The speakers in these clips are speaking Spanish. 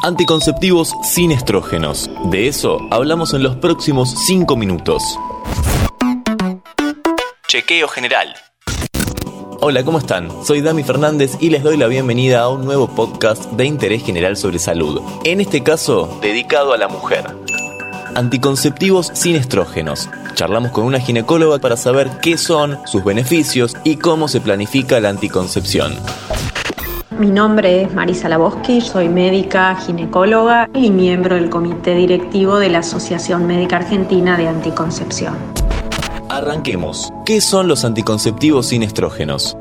Anticonceptivos sin estrógenos. De eso hablamos en los próximos 5 minutos. Chequeo general. Hola, ¿cómo están? Soy Dami Fernández y les doy la bienvenida a un nuevo podcast de interés general sobre salud. En este caso, dedicado a la mujer. Anticonceptivos sin estrógenos. Charlamos con una ginecóloga para saber qué son, sus beneficios y cómo se planifica la anticoncepción. Mi nombre es Marisa Laboski, soy médica, ginecóloga y miembro del comité directivo de la Asociación Médica Argentina de Anticoncepción. Arranquemos. ¿Qué son los anticonceptivos sin estrógenos?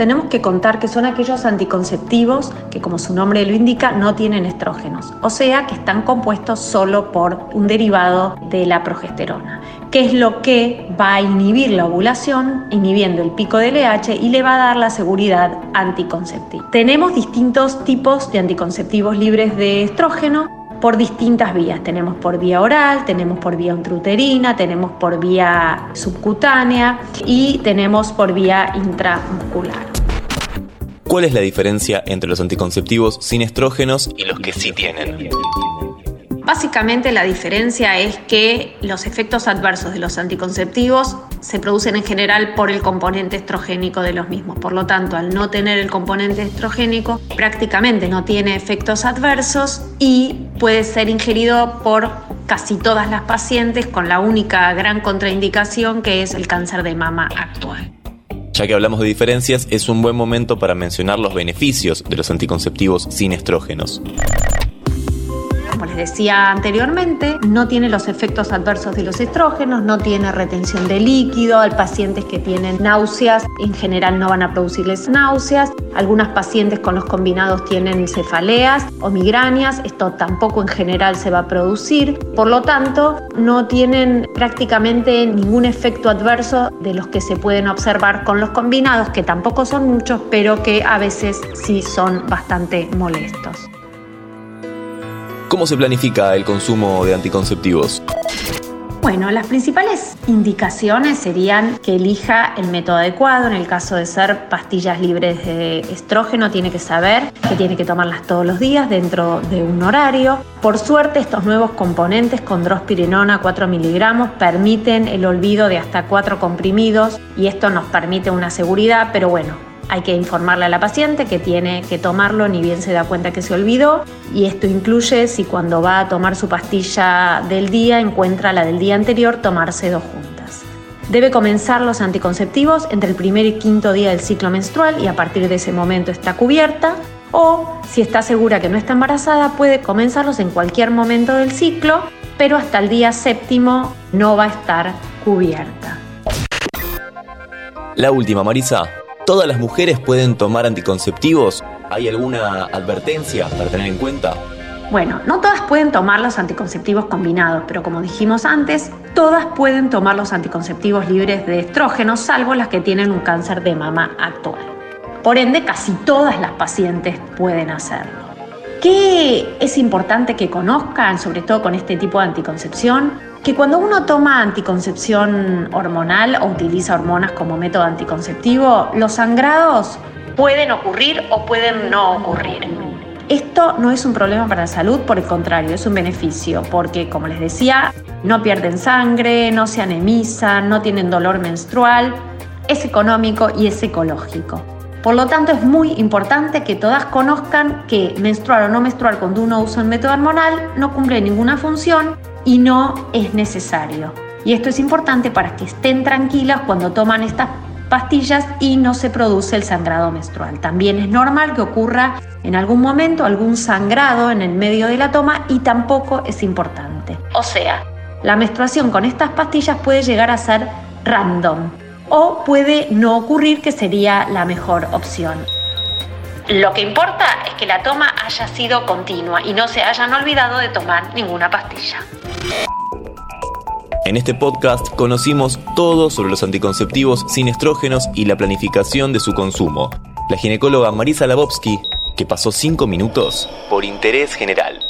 Tenemos que contar que son aquellos anticonceptivos que, como su nombre lo indica, no tienen estrógenos, o sea, que están compuestos solo por un derivado de la progesterona, que es lo que va a inhibir la ovulación, inhibiendo el pico del LH y le va a dar la seguridad anticonceptiva. Tenemos distintos tipos de anticonceptivos libres de estrógeno por distintas vías. Tenemos por vía oral, tenemos por vía intrauterina, tenemos por vía subcutánea y tenemos por vía intramuscular. ¿Cuál es la diferencia entre los anticonceptivos sin estrógenos y los que sí tienen? Básicamente la diferencia es que los efectos adversos de los anticonceptivos se producen en general por el componente estrogénico de los mismos. Por lo tanto, al no tener el componente estrogénico, prácticamente no tiene efectos adversos y puede ser ingerido por casi todas las pacientes con la única gran contraindicación que es el cáncer de mama actual. Ya que hablamos de diferencias, es un buen momento para mencionar los beneficios de los anticonceptivos sin estrógenos como les decía anteriormente, no tiene los efectos adversos de los estrógenos, no tiene retención de líquido, hay pacientes que tienen náuseas, en general no van a producirles náuseas, algunas pacientes con los combinados tienen cefaleas o migrañas, esto tampoco en general se va a producir, por lo tanto no tienen prácticamente ningún efecto adverso de los que se pueden observar con los combinados, que tampoco son muchos, pero que a veces sí son bastante molestos. ¿Cómo se planifica el consumo de anticonceptivos? Bueno, las principales indicaciones serían que elija el método adecuado. En el caso de ser pastillas libres de estrógeno, tiene que saber que tiene que tomarlas todos los días dentro de un horario. Por suerte, estos nuevos componentes con drospirinona 4 miligramos permiten el olvido de hasta 4 comprimidos y esto nos permite una seguridad, pero bueno, hay que informarle a la paciente que tiene que tomarlo ni bien se da cuenta que se olvidó y esto incluye si cuando va a tomar su pastilla del día encuentra la del día anterior tomarse dos juntas. Debe comenzar los anticonceptivos entre el primer y quinto día del ciclo menstrual y a partir de ese momento está cubierta o si está segura que no está embarazada puede comenzarlos en cualquier momento del ciclo pero hasta el día séptimo no va a estar cubierta. La última, Marisa. ¿Todas las mujeres pueden tomar anticonceptivos? ¿Hay alguna advertencia para tener en cuenta? Bueno, no todas pueden tomar los anticonceptivos combinados, pero como dijimos antes, todas pueden tomar los anticonceptivos libres de estrógenos, salvo las que tienen un cáncer de mama actual. Por ende, casi todas las pacientes pueden hacerlo. ¿Qué es importante que conozcan, sobre todo con este tipo de anticoncepción? que cuando uno toma anticoncepción hormonal o utiliza hormonas como método anticonceptivo, los sangrados pueden ocurrir o pueden no ocurrir. Esto no es un problema para la salud, por el contrario, es un beneficio, porque como les decía, no pierden sangre, no se anemizan, no tienen dolor menstrual, es económico y es ecológico. Por lo tanto, es muy importante que todas conozcan que menstruar o no menstruar cuando uno usa un método hormonal no cumple ninguna función y no es necesario. Y esto es importante para que estén tranquilas cuando toman estas pastillas y no se produce el sangrado menstrual. También es normal que ocurra en algún momento algún sangrado en el medio de la toma y tampoco es importante. O sea, la menstruación con estas pastillas puede llegar a ser random o puede no ocurrir que sería la mejor opción. Lo que importa es que la toma haya sido continua y no se hayan olvidado de tomar ninguna pastilla. En este podcast conocimos todo sobre los anticonceptivos sin estrógenos y la planificación de su consumo. La ginecóloga Marisa Labovsky, que pasó 5 minutos por interés general.